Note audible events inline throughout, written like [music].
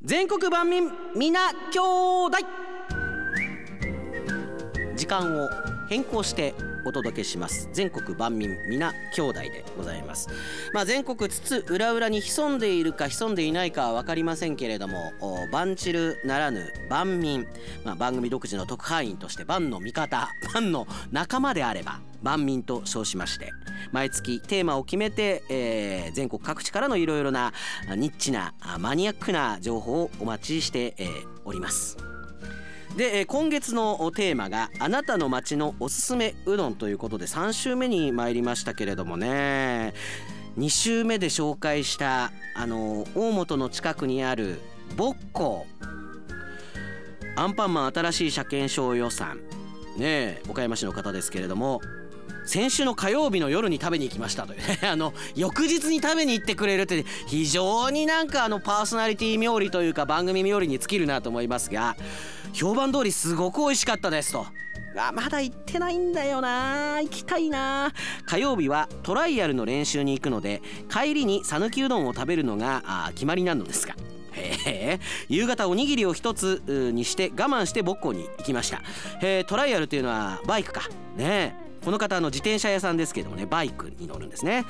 全国万民皆兄弟。時間を変更してお届けします。全国万民皆兄弟でございます。まあ全国津々浦々に潜んでいるか潜んでいないかは分かりませんけれどもバンチルならぬ万民、まあ、番組独自の特派員として万の味方万の仲間であれば万民と称しまして毎月テーマを決めて、えー、全国各地からのいろいろなニッチなマニアックな情報をお待ちして、えー、おります。で今月のテーマが「あなたの街のおすすめうどん」ということで3週目に参りましたけれどもね。2週目で紹介したあの大本の近くにあるボッコアンパンマン新しい車検証予算。ね岡山市の方ですけれども。先週の火曜日の夜に食べに行きましたという。[laughs] あの翌日に食べに行ってくれるって非常になんかあのパーソナリティ冥利というか番組冥利に尽きるなと思いますが評判通りすごく美味しかったですと。あまだ行ってないんだよな。行きたいな。火曜日はトライアルの練習に行くので帰りに讃岐うどんを食べるのがあ決まりなのですが。[laughs] へ夕方おにぎりを一つにして我慢して母校に行きました。へトライアルというのはバイクか。ねえ。この方の自転車屋さんですけどもねバイクに乗るんですね、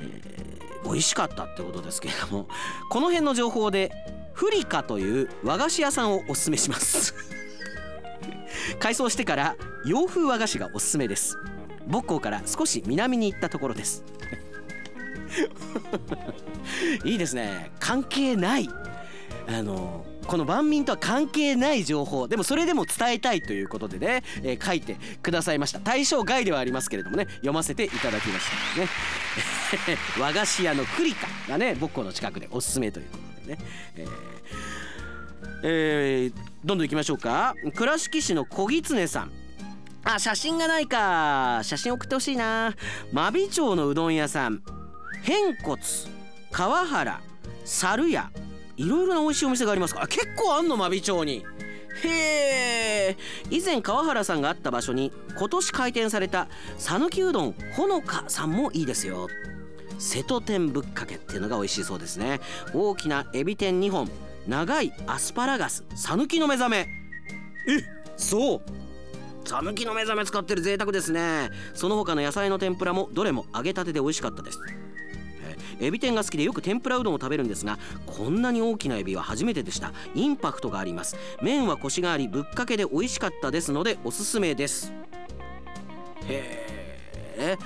えー、美味しかったってことですけれどもこの辺の情報でフリカという和菓子屋さんをおすすめします。[laughs] 改装してから洋風和菓子がおすすめです。母校から少し南に行ったところです。[laughs] いいですね。関係ない。あのこの万民とは関係ない情報。でもそれでも伝えたいということでね、えー、書いてくださいました。対象外ではありますけれどもね読ませていただきましたね。[laughs] 和菓子屋のクリカがね母校の近くでおすすめということでね、えーえー、どんどん行きましょうか。倉敷市の小狐さん。あ写真がないか。写真送ってほしいな。真備町のうどん屋さん。偏骨川原猿屋。いろいろな美味しいお店がありますか結構あんの真備町に。へえ。以前川原さんがあった場所に今年開店された讃岐うどんほのかさんもいいですよ。瀬戸天ぶっかけっていうのが美味しいそうですね。大きなエビ天2本長いアスパラガス讃岐の目覚め。えそう。讃岐の目覚め使ってる贅沢ですね。その他の野菜の天ぷらもどれも揚げたてで美味しかったです。エビ天が好きでよく天ぷらうどんを食べるんですがこんなに大きなエビは初めてでした。インパクトがあります。麺はコシがありぶっかけで美味しかったですのでおすすめです。へえ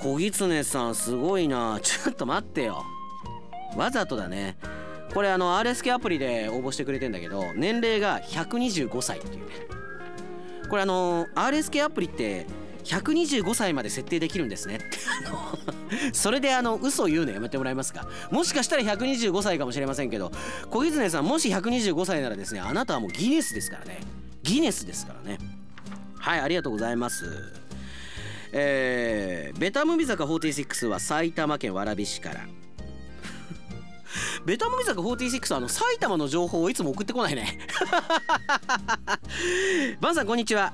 小狐さんすごいな。ちょっと待ってよ。わざとだね。これあの RSK アプリで応募してくれてんだけど年齢が125歳っていうね。これあの RSK アプリって125歳まで設定できるんですね。ってあのそれであの嘘言うのやめてもらえますか。もしかしたら125歳かもしれませんけど小泉さんもし125歳ならですねあなたはもうギネスですからね。ギネスですからね。はいありがとうございます。えー、ベタムビ坂46は埼玉県蕨市から。ベタムビ坂46はあの埼玉の情報をいつも送ってこないね。[laughs] バンさんこんにちは、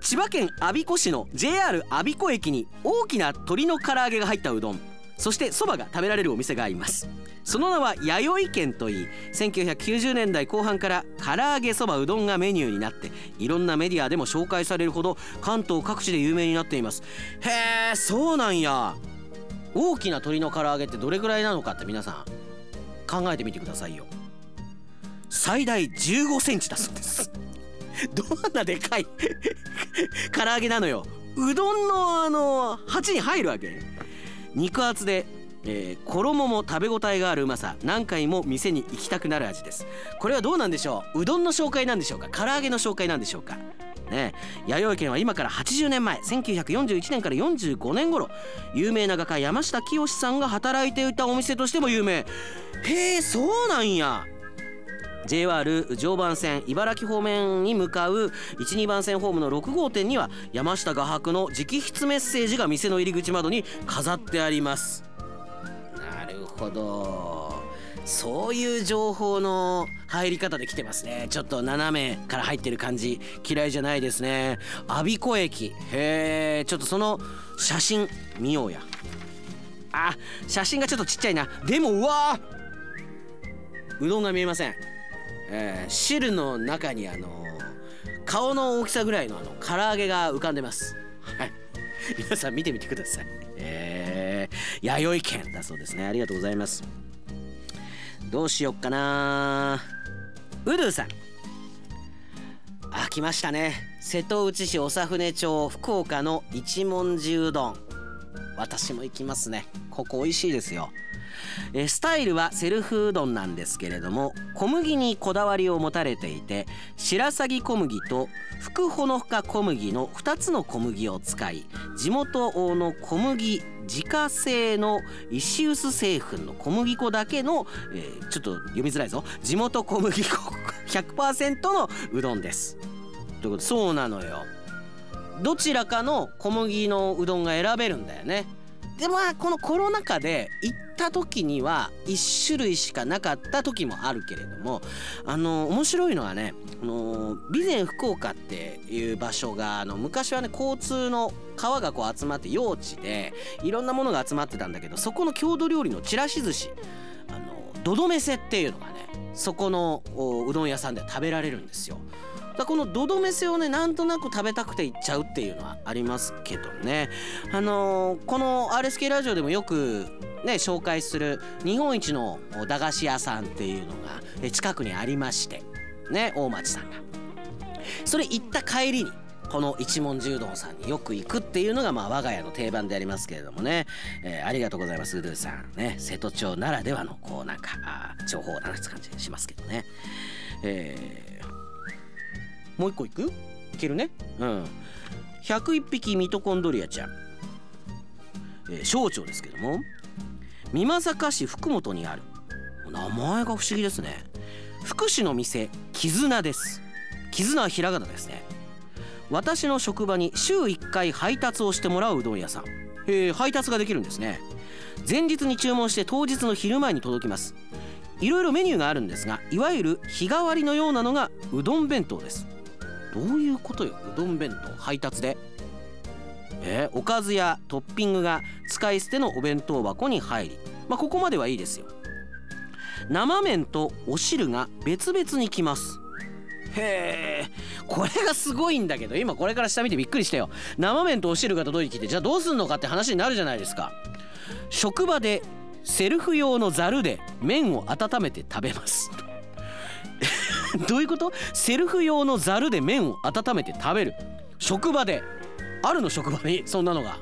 千葉県我孫子市の JR 我孫子駅に大きな鶏の唐揚げが入ったうどん。そしてそばが食べられるお店があります。その名は弥生県といい1990年代後半から唐揚げそばうどんがメニューになっていろんなメディアでも紹介されるほど関東各地で有名になっています。へえそうなんや。大きな鶏の唐揚げってどれぐらいなのかって皆さん考えてみてくださいよ。最大15センチだそうです。[laughs] どんなでかい [laughs] 唐揚げなのよ。うどんのあの鉢に入るわけ。肉厚で、えー、衣も食べ応えがあるうまさ。何回も店に行きたくなる味です。これはどうなんでしょう？うどんの紹介なんでしょうか？唐揚げの紹介なんでしょうか？ね、弥生県は今から80年前1941年から45年頃有名な画家山下清さんが働いていたお店としても有名。へえそうなんや。JR 常磐線茨城方面に向かう12番線ホームの6号店には山下画伯の直筆メッセージが店の入り口窓に飾ってあります。なるほど。そういう情報の入り方で来てますね。ちょっと斜めから入ってる感じ嫌いじゃないですね。我孫子駅。へえちょっとその写真見ようや。あ写真がちょっとちっちゃいな。でもうわうどんが見えません、えー、汁の中にあのー、顔の大きさぐらいのあの唐揚げが浮かんでます。はい。皆さん見てみてください。えー、弥生県。だそうですね。ありがとうございます。どうしよっかな。うどゥさん。あ来ましたね。瀬戸内市長船町福岡の一文字うどん。私も行きますね。ここ美味しいですよ。えスタイルはセルフうどんなんですけれども小麦にこだわりを持たれていて白鷺小麦と福ほのか小麦の2つの小麦を使い地元の小麦自家製の石臼製粉の小麦粉だけの、えー、ちょっと読みづらいぞ。地元小麦粉 [laughs] 100%のうどんです。ということそうなのよ。どちらかの小麦のうどんが選べるんだよねでまあこのコロナ禍で行った時には1種類しかなかった時もあるけれどもあの面白いのはねあの備前福岡っていう場所があの昔はね交通の川がこう集まって用地でいろんなものが集まってたんだけどそこの郷土料理のちらし寿司あのどどめせっていうのがねそこのうどん屋さんで食べられるんですよ。だこのドドメセをねなんとなく食べたくて行っちゃうっていうのはありますけどね。あのー、この RSK ラジオでもよくね紹介する日本一の駄菓子屋さんっていうのが近くにありましてね大町さんが。それ行った帰りにこの一文字うどんさんによく行くっていうのがまあ我が家の定番でありますけれどもね、えー、ありがとうございますうどゥさんね。瀬戸町ならではのこうなんか情報を流す感じしますけどね。えーもう一個いく？いけるね。うん。101匹ミトコンドリアちゃん、えー、省庁ですけども。美作市福本にある。名前が不思議ですね。福祉の店絆です。絆はひらがなですね。私の職場に週1回配達をしてもらううどん屋さん。えー、配達ができるんですね。前日に注文して当日の昼前に届きます。いろいろメニューがあるんですがいわゆる日替わりのようなのがうどん弁当ですどういうことようどん弁当配達で？えー、おかずやトッピングが使い捨てのお弁当箱に入り。まあここまではいいですよ。生麺とお汁が別々に来ます。へえこれがすごいんだけど今これから下見てびっくりしたよ。生麺とお汁が届いてきてじゃあどうすんのかって話になるじゃないですか。職場でセルフ用のざるで麺を温めて食べます。[laughs] どういうこと？セルフ用のざるで麺を温めて食べる。職場で。あるの職場にそんなのが。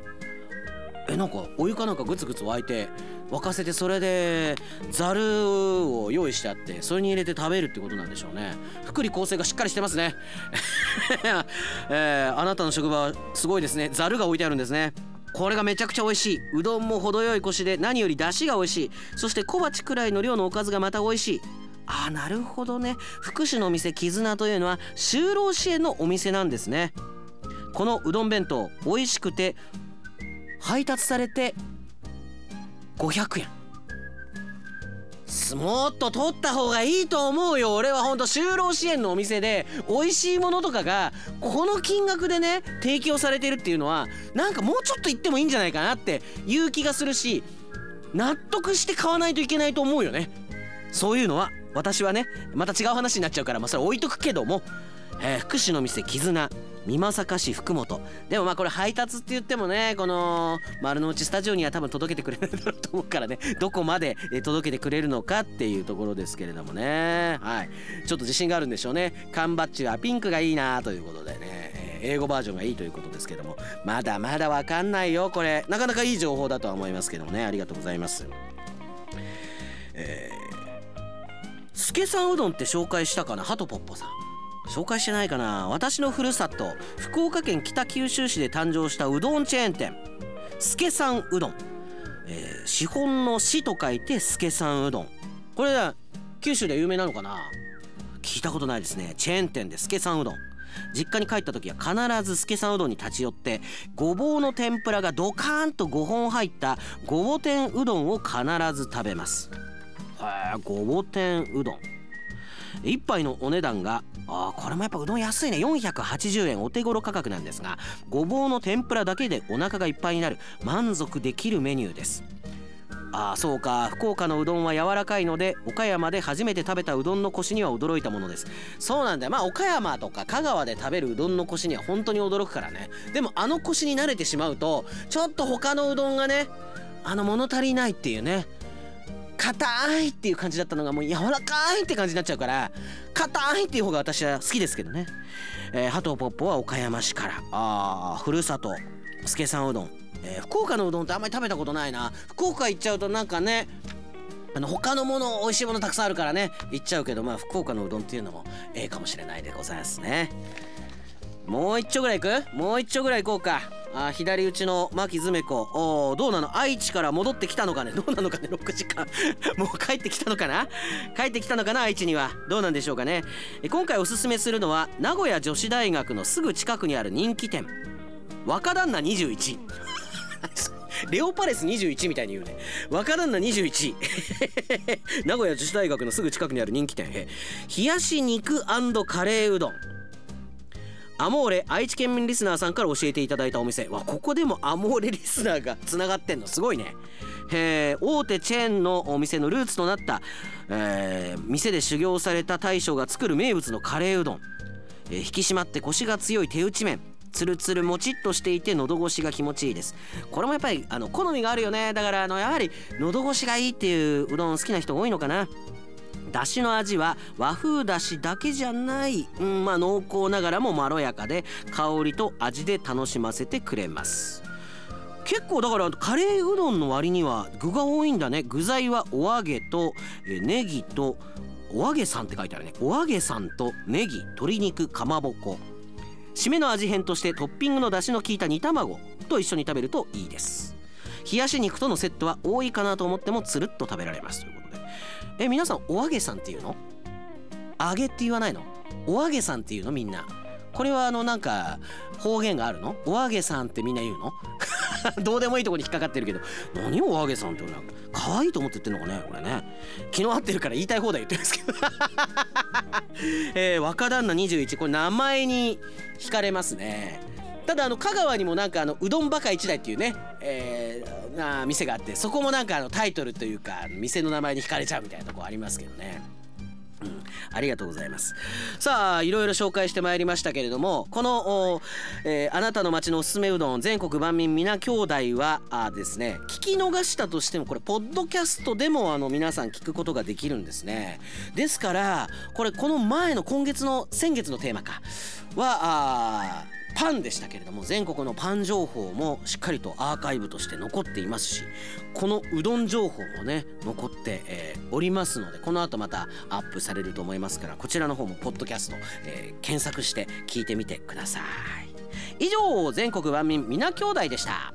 えなんかお湯かなんかグツグツ沸いて沸かせてそれでざるを用意してあってそれに入れて食べるってことなんでしょうね。福利厚生がしっかりしてますね。[laughs] えー、あなたの職場はすごいですね。ざるが置いてあるんですね。これがめちゃくちゃ美味しい。うどんも程よいコシで何より出汁が美味しい。そして小鉢くらいの量のおかずがまた美味しい。あなるほどね。福祉のお店絆というのは就労支援のお店なんですね。このうどん弁当美味しくて配達されて500円。もっと取った方がいいと思うよ。俺はほんと就労支援のお店で美味しいものとかがこの金額でね提供されてるっていうのはなんかもうちょっと言ってもいいんじゃないかなっていう気がするし納得して買わないといけないと思うよね。そういうのは。私はねまた違う話になっちゃうからまあそれ置いとくけども、えー、福祉の店絆。美作市福本。でもまあこれ配達って言ってもねこの丸の内スタジオには多分届けてくれるだろうと思うからね [laughs] どこまで届けてくれるのかっていうところですけれどもね。はい。ちょっと自信があるんでしょうね。缶バッジはピンクがいいなということでね。英語バージョンがいいということですけども。まだまだわかんないよこれ。なかなかいい情報だとは思いますけどもね。ありがとうございます。えー助さんうどんって紹介したかな？ハトポッポさん。紹介してないかな？私のふるさと福岡県北九州市で誕生したうどんチェーン店。助さんうどん、えー、資本の「市」と書いて助さんうどん。これ九州で有名なのかな？聞いたことないですね。チェーン店で助さんうどん。実家に帰った時は必ず助さんうどんに立ち寄ってごぼうの天ぷらがドカーンと5本入ったごぼ天うどんを必ず食べます。へえごぼ天うどん。1杯のお値段があこれもやっぱうどん安いね。480円お手頃価格なんですがごぼうの天ぷらだけでお腹がいっぱいになる満足できるメニューです。ああそうか。福岡のうどんは柔らかいので岡山で初めて食べたうどんのコシには驚いたものです。そうなんだよ。まあ岡山とか香川で食べるうどんのコシには本当に驚くからね。でもあのコシに慣れてしまうとちょっと他のうどんがねあの物足りないっていうね。硬いっていう感じだったのがもう柔らかいって感じになっちゃうから硬いっていう方が私は好きですけどね、えー、ハトポッポは岡山市から。あふるさと助さんうどん、えー、福岡のうどんってあんまり食べたことないな。福岡行っちゃうとなんかねあの他のもの美味しいものたくさんあるからね行っちゃうけどまあ福岡のうどんっていうのもええかもしれないでございますね。もう一丁ぐらい行く？もう一丁ぐらい行こうか。あ左打ちの牧詰子。おどうなの？愛知から戻ってきたのかね？[laughs] どうなのかね？6時間。[laughs] もう帰ってきたのかな？帰ってきたのかな？愛知には。どうなんでしょうかね？今回おすすめするのは名古屋女子大学のすぐ近くにある人気店。若旦那21 [laughs] レオパレス21みたいに言うね。若旦那21名古屋女子大学のすぐ近くにある人気店。冷やし肉カレーうどん。アモーレ愛知県民リスナーさんから教えていただいたお店。わここでもアモーレリスナーがつながってんの？すごいね。え大手チェーンのお店のルーツとなった、えー、店で修行された大将が作る名物のカレーうどん、えー、引き締まってコシが強い手打ち麺。つるつるもちっとしていて喉越しが気持ちいいです。これもやっぱりあの好みがあるよね。だからあのやはり喉越しがいいっていううどん好きな人多いのかな。だしの味は和風だしだけじゃない、うん、まあ濃厚ながらもまろやかで香りと味で楽しませてくれます。結構だからカレーうどんの割には具が多いんだね。具材はお揚げとえネギとお揚げさんって書いてあるね。お揚げさんとネギ鶏肉かまぼこ。締めの味変としてトッピングの出汁の効いた煮卵と一緒に食べるといいです。冷やし肉とのセットは多いかなと思ってもつるっと食べられます。ということえ皆さんお揚げさんっていうの？揚げって言わないの？お揚げさんっていうの？みんな。これはあのなんか方言があるの？お揚げさんってみんな言うの？[laughs] どうでもいいとこに引っかかってるけど。何をお揚げさんって俺可愛いと思って言ってんのかねこれね。昨日会ってるから言いたい放題言ってるんですけど。[laughs] えー、若旦那21これ名前に惹かれますね。ただあの香川にもなんかあのうどんバカ一台っていうね、えー、な店があってそこもなんかあのタイトルというか店の名前に惹かれちゃうみたいなとこありますけどね。うん、ありがとうございます。さあいろいろ紹介してまいりましたけれどもこの、えー、あなたの町のおすすめうどん全国万民皆兄弟はあですね聞き逃したとしてもこれポッドキャストでもあの皆さん聞くことができるんですね。ですからこれこの前の今月の先月のテーマか。はあパンでしたけれども全国のパン情報もしっかりとアーカイブとして残っていますしこのうどん情報もね残って、えー、おりますのでこの後またアップされると思いますからこちらの方もポッドキャスト、えー、検索して聞いてみてください。以上全国万民皆兄弟でした。